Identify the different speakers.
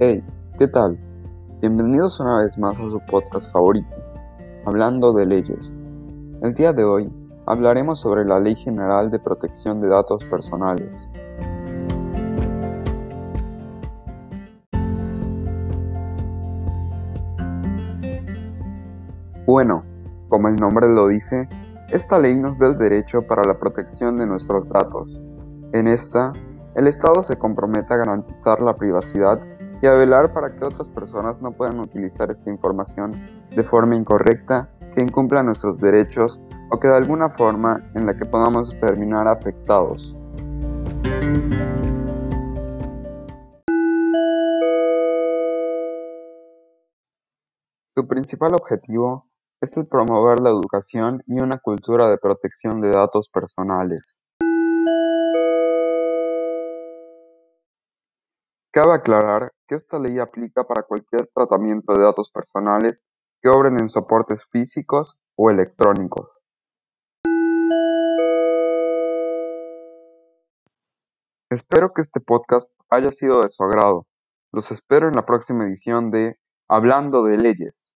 Speaker 1: Hey, ¿qué tal? Bienvenidos una vez más a su podcast favorito, Hablando de Leyes. El día de hoy hablaremos sobre la Ley General de Protección de Datos Personales. Bueno, como el nombre lo dice, esta ley nos da el derecho para la protección de nuestros datos. En esta, el Estado se compromete a garantizar la privacidad y a velar para que otras personas no puedan utilizar esta información de forma incorrecta, que incumpla nuestros derechos o que de alguna forma en la que podamos terminar afectados. Su principal objetivo es el promover la educación y una cultura de protección de datos personales. Cabe aclarar que esta ley aplica para cualquier tratamiento de datos personales que obren en soportes físicos o electrónicos. Espero que este podcast haya sido de su agrado. Los espero en la próxima edición de Hablando de Leyes.